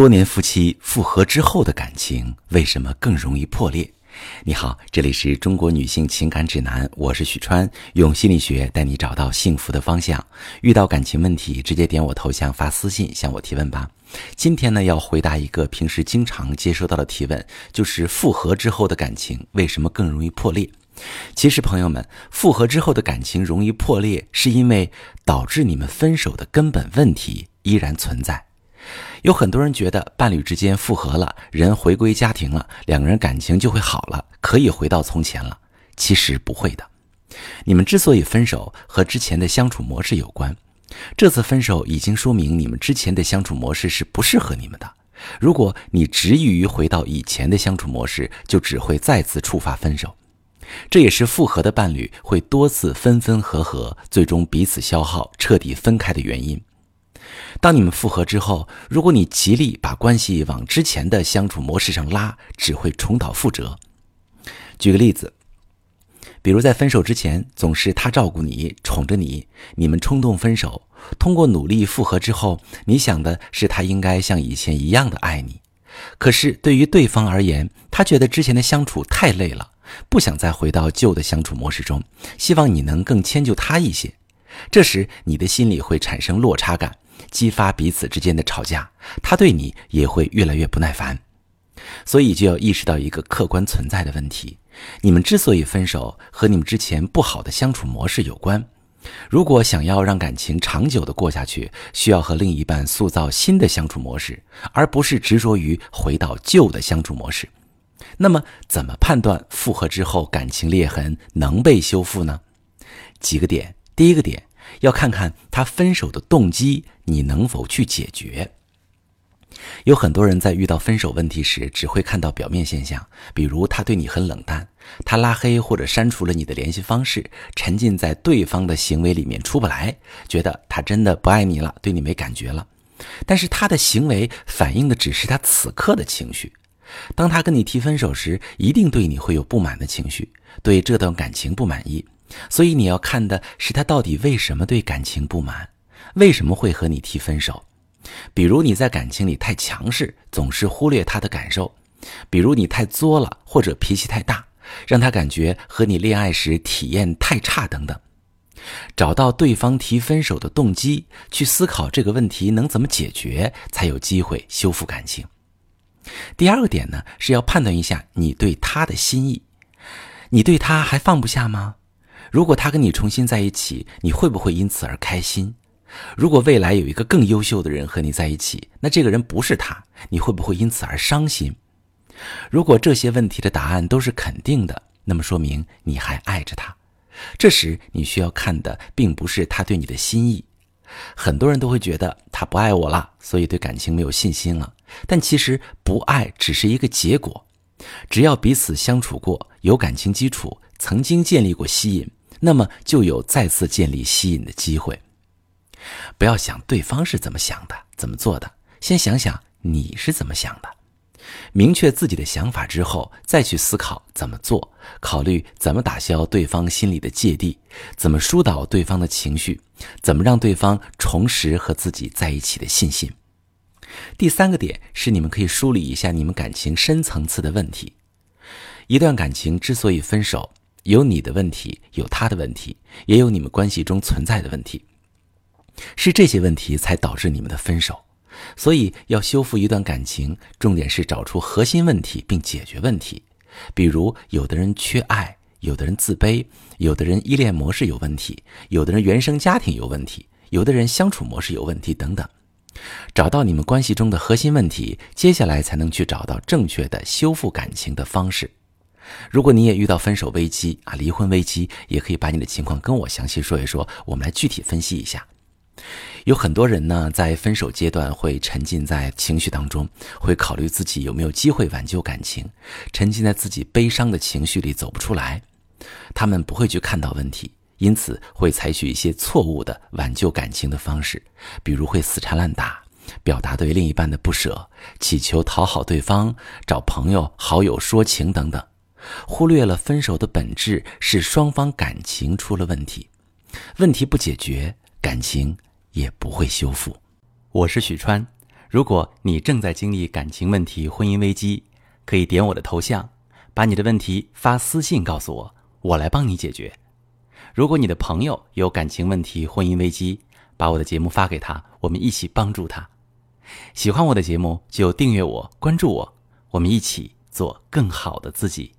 多年夫妻复合之后的感情为什么更容易破裂？你好，这里是中国女性情感指南，我是许川，用心理学带你找到幸福的方向。遇到感情问题，直接点我头像发私信向我提问吧。今天呢，要回答一个平时经常接收到的提问，就是复合之后的感情为什么更容易破裂？其实，朋友们，复合之后的感情容易破裂，是因为导致你们分手的根本问题依然存在。有很多人觉得伴侣之间复合了，人回归家庭了，两个人感情就会好了，可以回到从前了。其实不会的。你们之所以分手，和之前的相处模式有关。这次分手已经说明你们之前的相处模式是不适合你们的。如果你执意于回到以前的相处模式，就只会再次触发分手。这也是复合的伴侣会多次分分合合，最终彼此消耗，彻底分开的原因。当你们复合之后，如果你极力把关系往之前的相处模式上拉，只会重蹈覆辙。举个例子，比如在分手之前，总是他照顾你、宠着你，你们冲动分手，通过努力复合之后，你想的是他应该像以前一样的爱你，可是对于对方而言，他觉得之前的相处太累了，不想再回到旧的相处模式中，希望你能更迁就他一些。这时，你的心里会产生落差感。激发彼此之间的吵架，他对你也会越来越不耐烦，所以就要意识到一个客观存在的问题：你们之所以分手，和你们之前不好的相处模式有关。如果想要让感情长久的过下去，需要和另一半塑造新的相处模式，而不是执着于回到旧的相处模式。那么，怎么判断复合之后感情裂痕能被修复呢？几个点，第一个点。要看看他分手的动机，你能否去解决？有很多人在遇到分手问题时，只会看到表面现象，比如他对你很冷淡，他拉黑或者删除了你的联系方式，沉浸在对方的行为里面出不来，觉得他真的不爱你了，对你没感觉了。但是他的行为反映的只是他此刻的情绪。当他跟你提分手时，一定对你会有不满的情绪，对这段感情不满意。所以你要看的是他到底为什么对感情不满，为什么会和你提分手？比如你在感情里太强势，总是忽略他的感受；比如你太作了，或者脾气太大，让他感觉和你恋爱时体验太差等等。找到对方提分手的动机，去思考这个问题能怎么解决，才有机会修复感情。第二个点呢，是要判断一下你对他的心意，你对他还放不下吗？如果他跟你重新在一起，你会不会因此而开心？如果未来有一个更优秀的人和你在一起，那这个人不是他，你会不会因此而伤心？如果这些问题的答案都是肯定的，那么说明你还爱着他。这时你需要看的并不是他对你的心意。很多人都会觉得他不爱我了，所以对感情没有信心了。但其实不爱只是一个结果，只要彼此相处过，有感情基础，曾经建立过吸引。那么就有再次建立吸引的机会。不要想对方是怎么想的、怎么做的，先想想你是怎么想的。明确自己的想法之后，再去思考怎么做，考虑怎么打消对方心里的芥蒂，怎么疏导对方的情绪，怎么让对方重拾和自己在一起的信心。第三个点是，你们可以梳理一下你们感情深层次的问题。一段感情之所以分手。有你的问题，有他的问题，也有你们关系中存在的问题，是这些问题才导致你们的分手。所以要修复一段感情，重点是找出核心问题并解决问题。比如，有的人缺爱，有的人自卑，有的人依恋模式有问题，有的人原生家庭有问题，有的人相处模式有问题等等。找到你们关系中的核心问题，接下来才能去找到正确的修复感情的方式。如果你也遇到分手危机啊，离婚危机，也可以把你的情况跟我详细说一说，我们来具体分析一下。有很多人呢，在分手阶段会沉浸在情绪当中，会考虑自己有没有机会挽救感情，沉浸在自己悲伤的情绪里走不出来。他们不会去看到问题，因此会采取一些错误的挽救感情的方式，比如会死缠烂打，表达对另一半的不舍，祈求讨好对方，找朋友好友说情等等。忽略了分手的本质是双方感情出了问题，问题不解决，感情也不会修复。我是许川，如果你正在经历感情问题、婚姻危机，可以点我的头像，把你的问题发私信告诉我，我来帮你解决。如果你的朋友有感情问题、婚姻危机，把我的节目发给他，我们一起帮助他。喜欢我的节目就订阅我、关注我，我们一起做更好的自己。